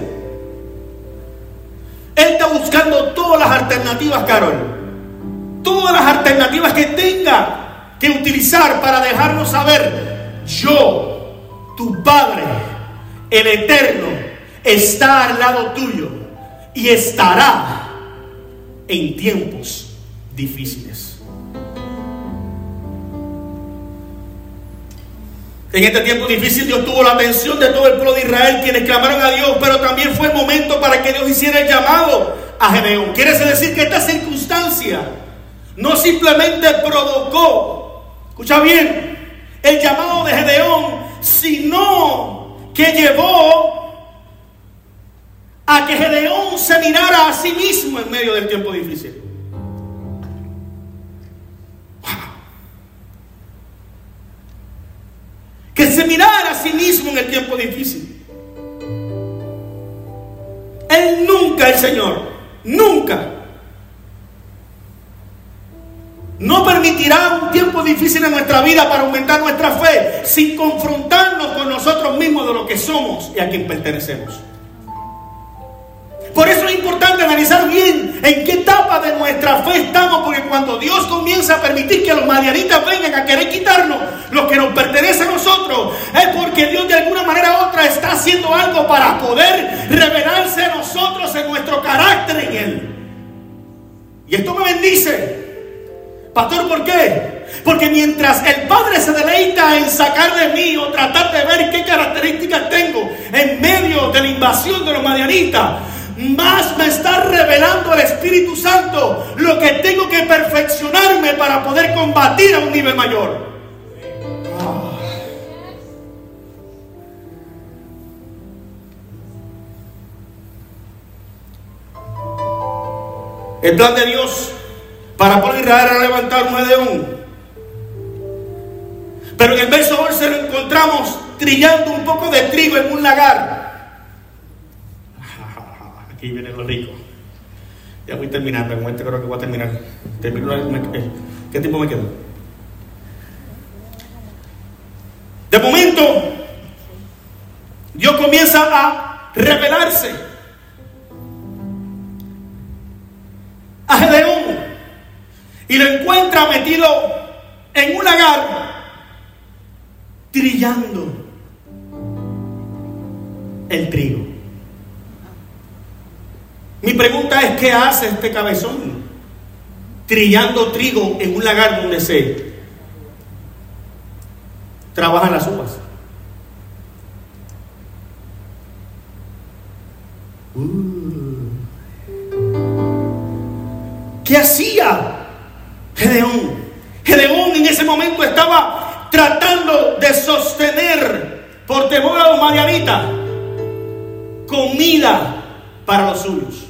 Él está buscando todas las alternativas, Carol. Todas las alternativas que tenga que utilizar para dejarnos saber, yo, tu Padre, el Eterno, está al lado tuyo y estará en tiempos difíciles. En este tiempo difícil Dios tuvo la atención de todo el pueblo de Israel, quienes clamaron a Dios, pero también fue el momento para que Dios hiciera el llamado a Gedeón. Quiere decir que esta circunstancia no simplemente provocó, escucha bien, el llamado de Gedeón, sino que llevó a que Gedeón se mirara a sí mismo en medio del tiempo difícil. que se mirara a sí mismo en el tiempo difícil. Él nunca, el Señor, nunca, no permitirá un tiempo difícil en nuestra vida para aumentar nuestra fe sin confrontarnos con nosotros mismos de lo que somos y a quien pertenecemos. Por eso es importante analizar bien en qué etapa de nuestra fe estamos, porque cuando Dios comienza a permitir que los madianitas vengan a querer quitarnos lo que nos pertenece a nosotros, es porque Dios de alguna manera u otra está haciendo algo para poder revelarse a nosotros en nuestro carácter en Él. Y esto me bendice. Pastor, ¿por qué? Porque mientras el Padre se deleita en sacar de mí o tratar de ver qué características tengo en medio de la invasión de los madianitas, más me está revelando el Espíritu Santo lo que tengo que perfeccionarme para poder combatir a un nivel mayor. El plan de Dios para poder Israel a levantar un león. Pero en el verso 11 lo encontramos trillando un poco de trigo en un lagar. Aquí viene lo rico. Ya voy terminando, en este creo que voy a terminar. Termino, eh, ¿Qué tiempo me queda? De momento, Dios comienza a revelarse a Gedeón y lo encuentra metido en un lagar trillando el trigo. Mi pregunta es, ¿qué hace este cabezón? Trillando trigo en un lagar donde se trabajan las uvas. Uh. ¿Qué hacía Gedeón? Gedeón en ese momento estaba tratando de sostener por temor a los marianitas comida para los suyos.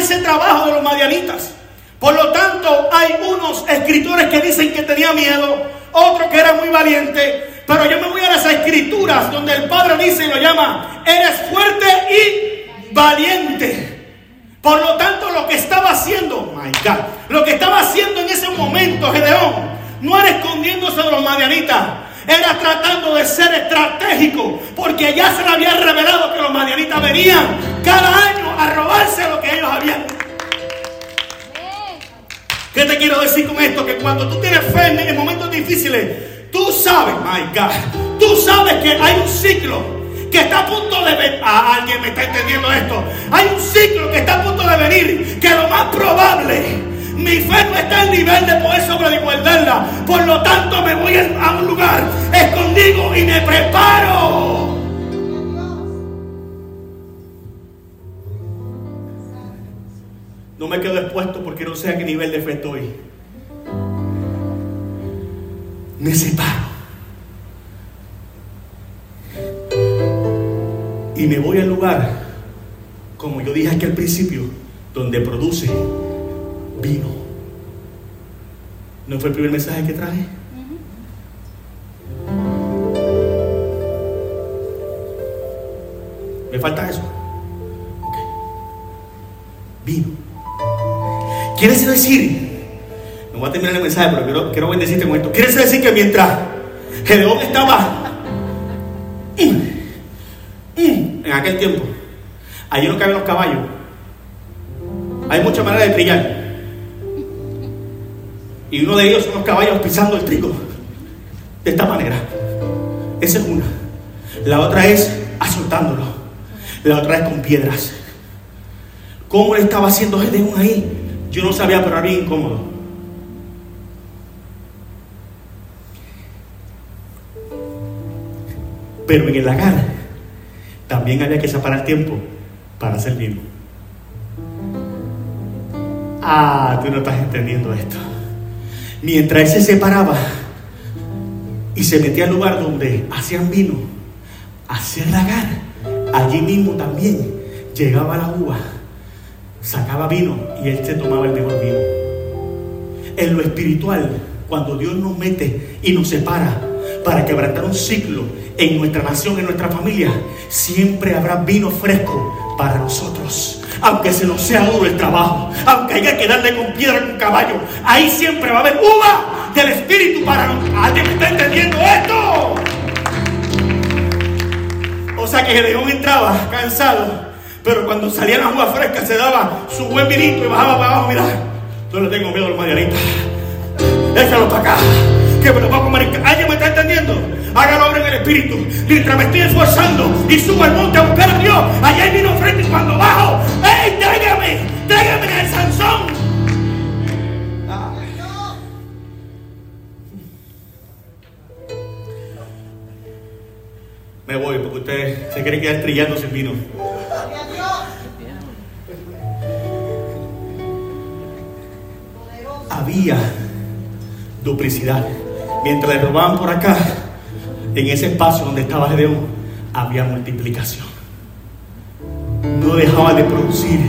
Ese trabajo de los madianitas. Por lo tanto, hay unos escritores que dicen que tenía miedo, otros que era muy valiente, pero yo me voy a las escrituras donde el Padre dice y lo llama, eres fuerte y valiente. Por lo tanto, lo que estaba haciendo, my God, lo que estaba haciendo en ese momento Gedeón, no era escondiéndose de los madianitas, era tratando de ser estratégico, porque ya se le había revelado que los madianitas venían cada año a robarse lo que ¿Qué te quiero decir con esto? Que cuando tú tienes fe en momentos difíciles, tú sabes, my God, tú sabes que hay un ciclo que está a punto de venir. Ah, alguien me está entendiendo esto. Hay un ciclo que está a punto de venir, que lo más probable, mi fe no está al nivel de poder sobreigualdarla. Por lo tanto, me voy a un lugar escondido y me preparo. No me quedo expuesto porque no sé a qué nivel de fe estoy. Me separo. Y me voy al lugar, como yo dije aquí al principio, donde produce vino. ¿No fue el primer mensaje que traje? ¿Me falta eso? Vino. Quiere decir, no voy a terminar el mensaje, pero quiero, quiero bendecirte con esto. Quiere decir que mientras Gedeón estaba en aquel tiempo, allí no caben los caballos. Hay muchas maneras de trillar. Y uno de ellos son los caballos pisando el trigo. De esta manera. Esa es una. La otra es azotándolo. La otra es con piedras. ¿Cómo le estaba haciendo Gedeón ahí? Yo no sabía, pero era bien incómodo. Pero en el lagar también había que separar tiempo para hacer vino. Ah, tú no estás entendiendo esto. Mientras él se separaba y se metía al lugar donde hacían vino, hacia el lagar, allí mismo también llegaba la uva, sacaba vino y él se tomaba el mejor vino. En lo espiritual, cuando Dios nos mete y nos separa para quebrantar un ciclo en nuestra nación, en nuestra familia, siempre habrá vino fresco para nosotros. Aunque se nos sea duro el trabajo, aunque haya que darle con piedra un caballo, ahí siempre va a haber uva del Espíritu para nosotros. ¿Alguien está entendiendo esto? O sea que Gedeón entraba cansado, pero cuando salía la uva fresca se daba su buen vinito y bajaba para abajo. Mira, yo le tengo miedo a los marianitas. Déjalo para acá, que me lo va a comer. ¿Alguien me está entendiendo? Hágalo ahora en el espíritu. Mientras me estoy esforzando y subo al monte a buscar a Dios, allá hay vino frente y cuando bajo, ¡ey, tráigame! ¡Tráigame el Sansón! Me voy porque ustedes se quieren quedar trillando sin vino. Había duplicidad. Mientras le robaban por acá, en ese espacio donde estaba Gedeón, había multiplicación. No dejaba de producir.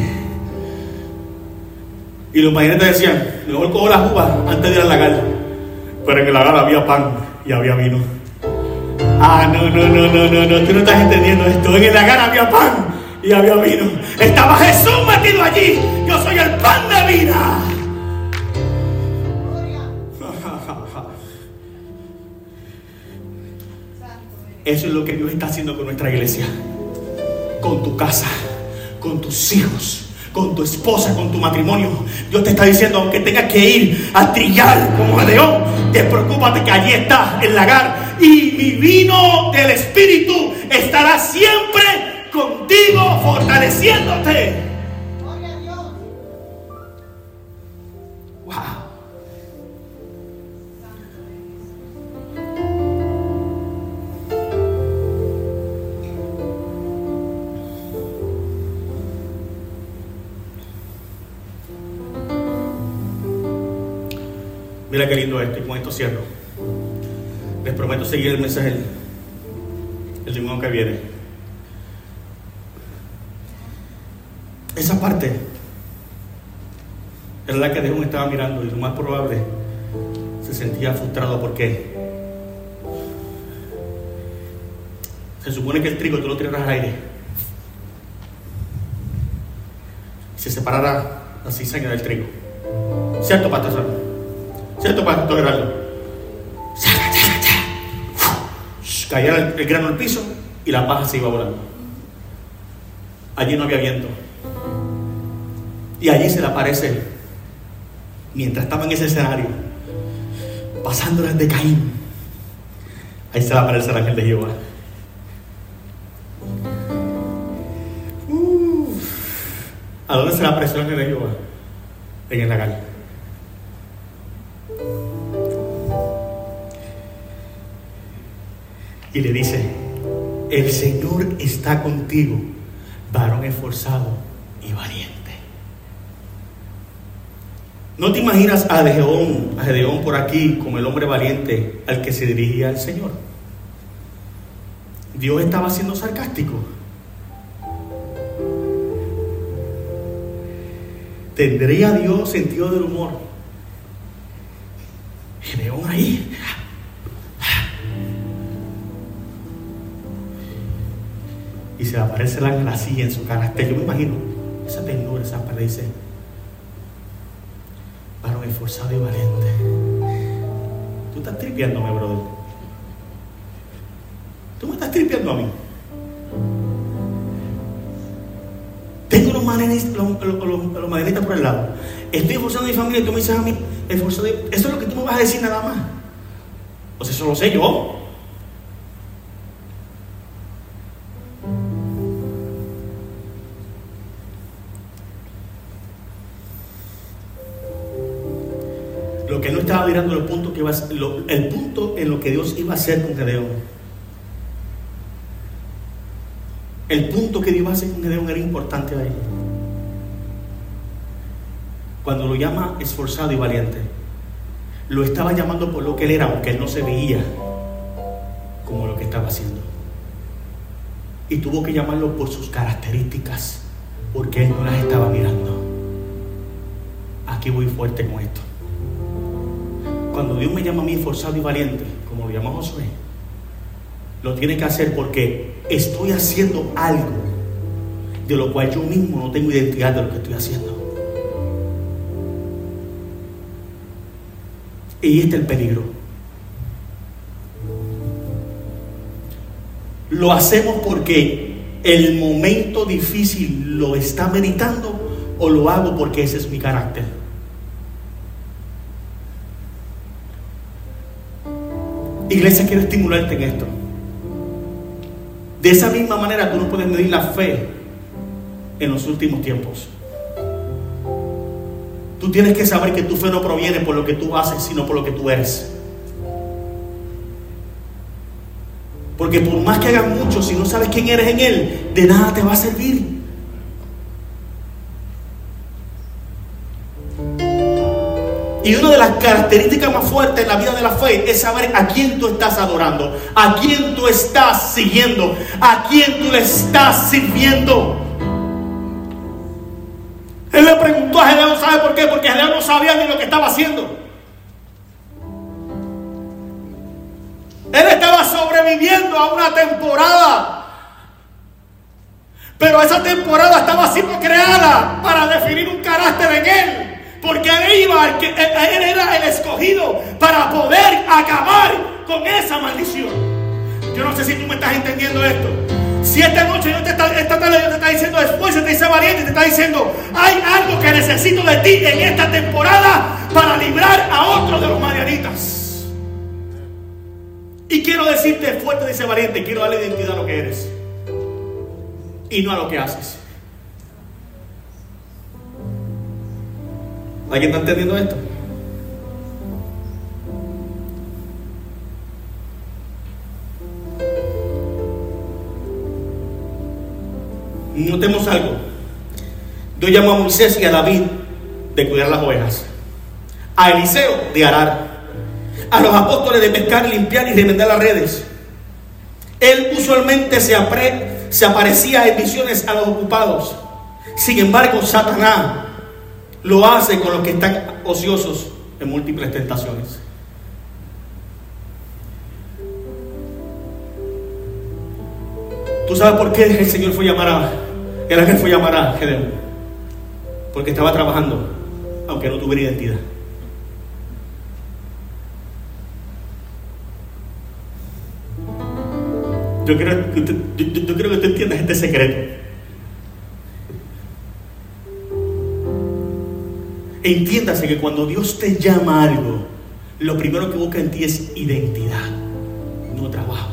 Y los marinetes decían, mejor cojo las uvas antes de ir al lagar. Pero en el lagar había pan y había vino. Ah, no, no, no, no, no, no, tú no estás entendiendo esto. En el lagar había pan y había vino. Estaba Jesús metido allí. Yo soy el pan de vida. Eso es lo que Dios está haciendo con nuestra iglesia. Con tu casa, con tus hijos, con tu esposa, con tu matrimonio. Dios te está diciendo, aunque tengas que ir a trillar como a león, despreocúpate que allí está el lagar. Y mi vino del Espíritu estará siempre contigo, fortaleciéndote. Wow. Mira qué lindo esto y con esto cierro. Les prometo seguir el mensaje el, el domingo que viene. Esa parte era la que Dios estaba mirando y lo más probable se sentía frustrado porque se supone que el trigo tú lo tiras al aire se separará la cizaña del trigo. ¿Cierto, Pastor? ¿Cierto, Pastor Gerardo? Caía el, el grano al piso y la paja se iba volando. Allí no había viento. Y allí se le aparece mientras estaba en ese escenario, pasando desde Caín, ahí se va a aparecer el ángel de Jehová. Uf. ¿A dónde se le apareció el ángel de Jehová? En la calle. Y le dice, el Señor está contigo, varón esforzado y valiente. ¿No te imaginas a Gedeón, a por aquí como el hombre valiente al que se dirigía el Señor? Dios estaba siendo sarcástico. ¿Tendría Dios sentido del humor? Gedeón ahí. Y se aparece el ángel así en su carácter. Yo me imagino esa ternura, esa dice varón esforzado y valiente. Tú estás tripeándome, brother. Tú me estás tripeando a mí. Tengo los manenitas, los, por el lado. Estoy esforzando a mi familia y tú me dices a mí, esforzado. Eso es lo que tú me vas a decir nada más. Sea, eso lo sé yo. Mirando el punto, que iba el punto en lo que Dios iba a hacer con Gedeón. El punto que Dios iba a hacer con Gedeón era importante ahí. Cuando lo llama esforzado y valiente, lo estaba llamando por lo que él era, aunque él no se veía como lo que estaba haciendo. Y tuvo que llamarlo por sus características, porque él no las estaba mirando. Aquí voy fuerte con esto cuando Dios me llama a mí esforzado y valiente, como lo llamó Josué, lo tiene que hacer porque estoy haciendo algo de lo cual yo mismo no tengo identidad de lo que estoy haciendo. Y este es el peligro. Lo hacemos porque el momento difícil lo está meditando o lo hago porque ese es mi carácter. Iglesia, quiero estimularte en esto. De esa misma manera tú no puedes medir la fe en los últimos tiempos. Tú tienes que saber que tu fe no proviene por lo que tú haces, sino por lo que tú eres. Porque por más que hagas mucho, si no sabes quién eres en Él, de nada te va a servir. Y una de las características más fuertes en la vida de la fe es saber a quién tú estás adorando, a quién tú estás siguiendo, a quién tú le estás sirviendo. Él le preguntó a Gedeón, ¿sabe por qué? Porque Gedeón no sabía ni lo que estaba haciendo. Él estaba sobreviviendo a una temporada. Pero esa temporada estaba siendo creada para definir un carácter en él. Porque él iba, él era el escogido para poder acabar con esa maldición. Yo no sé si tú me estás entendiendo esto. Si esta noche yo te está, esta tarde yo te está diciendo después, te dice valiente, te está diciendo, hay algo que necesito de ti en esta temporada para librar a otro de los marianitas. Y quiero decirte fuerte, dice valiente, quiero darle identidad a lo que eres y no a lo que haces. ¿Alguien está entendiendo esto? Notemos algo. Dios llamó a Moisés y a David de cuidar las ovejas, a Eliseo de arar, a los apóstoles de pescar, limpiar y remendar las redes. Él usualmente se, se aparecía en visiones a los ocupados. Sin embargo, Satanás lo hace con los que están ociosos en múltiples tentaciones. ¿Tú sabes por qué el Señor fue llamar a, el fue llamar a Gedeón? Porque estaba trabajando, aunque no tuviera identidad. Yo creo, yo, yo creo que tú entiendas este secreto. Entiéndase que cuando Dios te llama a algo, lo primero que busca en ti es identidad, no trabajo.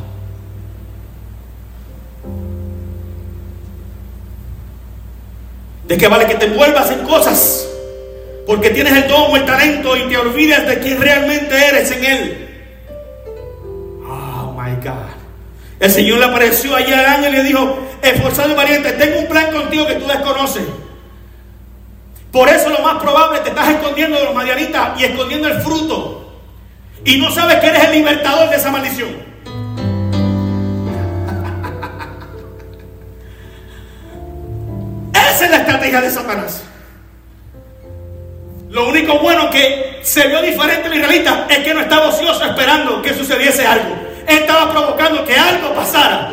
¿De qué vale que te envuelvas en cosas? Porque tienes el don o el talento y te olvidas de quién realmente eres en Él. Oh my God. El Señor le apareció allí al ángel y le dijo: Esforzado y valiente, tengo un plan contigo que tú desconoces. Por eso lo más probable te estás escondiendo de los madianitas y escondiendo el fruto. Y no sabes que eres el libertador de esa maldición. [LAUGHS] Esa es la estrategia de Satanás. Lo único bueno que se vio diferente el israelita es que no estaba ocioso esperando que sucediese algo. Él estaba provocando que algo pasara.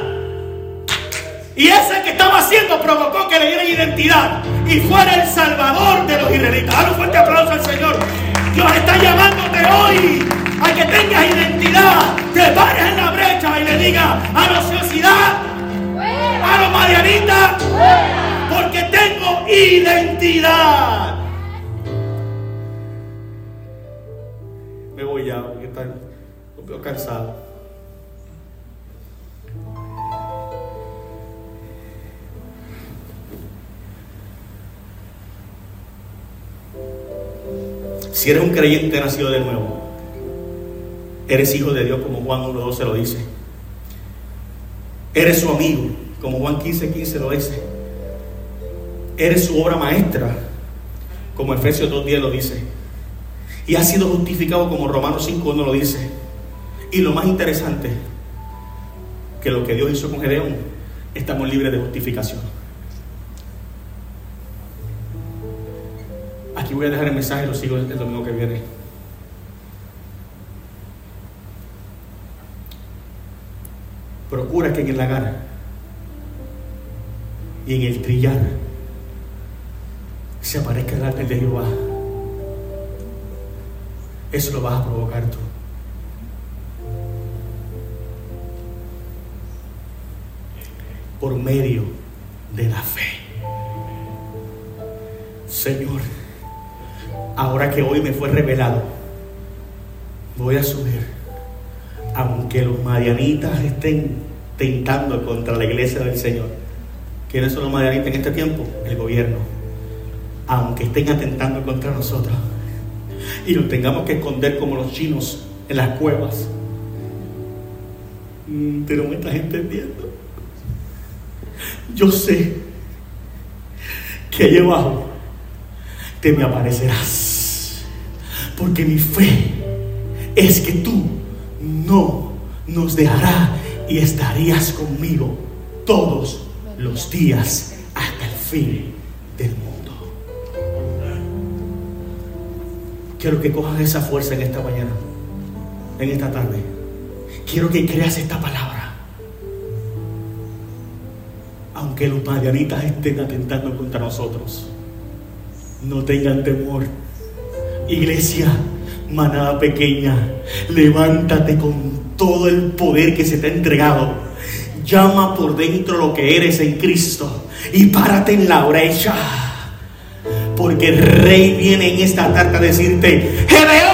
Y ese que estaba haciendo provocó que le dieran identidad y fuera el salvador de los israelitas. Dale un fuerte aplauso al Señor. Dios está llamándote hoy a que tengas identidad, te pares en la brecha y le digas a la ociosidad, a los marianitas, porque tengo identidad. Me voy ya, porque poco cansado. Si eres un creyente nacido de nuevo, eres hijo de Dios como Juan 1.12 lo dice. Eres su amigo, como Juan 15.15 15 lo dice. Eres su obra maestra, como Efesios 2.10 lo dice. Y has sido justificado como Romanos 5.1 lo dice. Y lo más interesante, que lo que Dios hizo con Gedeón, estamos libres de justificación. Voy a dejar el mensaje lo sigo el domingo que viene. Procura que en el lagar y en el trillar se aparezca el ángel de Jehová. Eso lo vas a provocar tú. Por medio de la fe. Señor, ahora que hoy me fue revelado, voy a subir, aunque los marianitas estén tentando contra la iglesia del Señor. ¿Quiénes son los marianitas en este tiempo? El gobierno. Aunque estén atentando contra nosotros y nos tengamos que esconder como los chinos en las cuevas. Mm, pero me estás entendiendo. Yo sé que allá abajo te me aparecerás. Porque mi fe es que tú no nos dejarás y estarías conmigo todos los días hasta el fin del mundo. Quiero que cojas esa fuerza en esta mañana, en esta tarde. Quiero que creas esta palabra. Aunque los madianitas estén atentando contra nosotros, no tengan temor. Iglesia, manada pequeña, levántate con todo el poder que se te ha entregado. Llama por dentro lo que eres en Cristo y párate en la brecha. Porque el rey viene en esta tarde a decirte, Gedeona,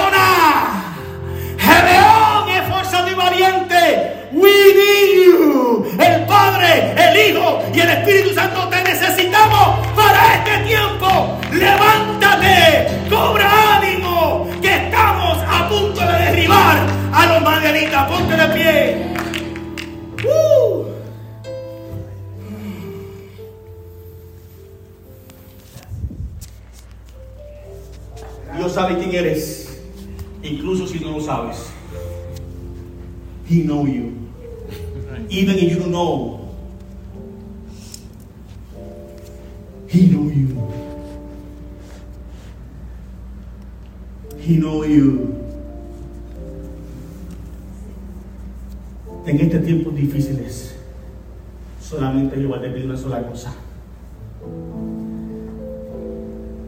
solamente Jehová te pide una sola cosa.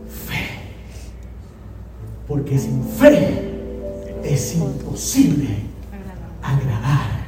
Fe. Porque sin fe es imposible agradar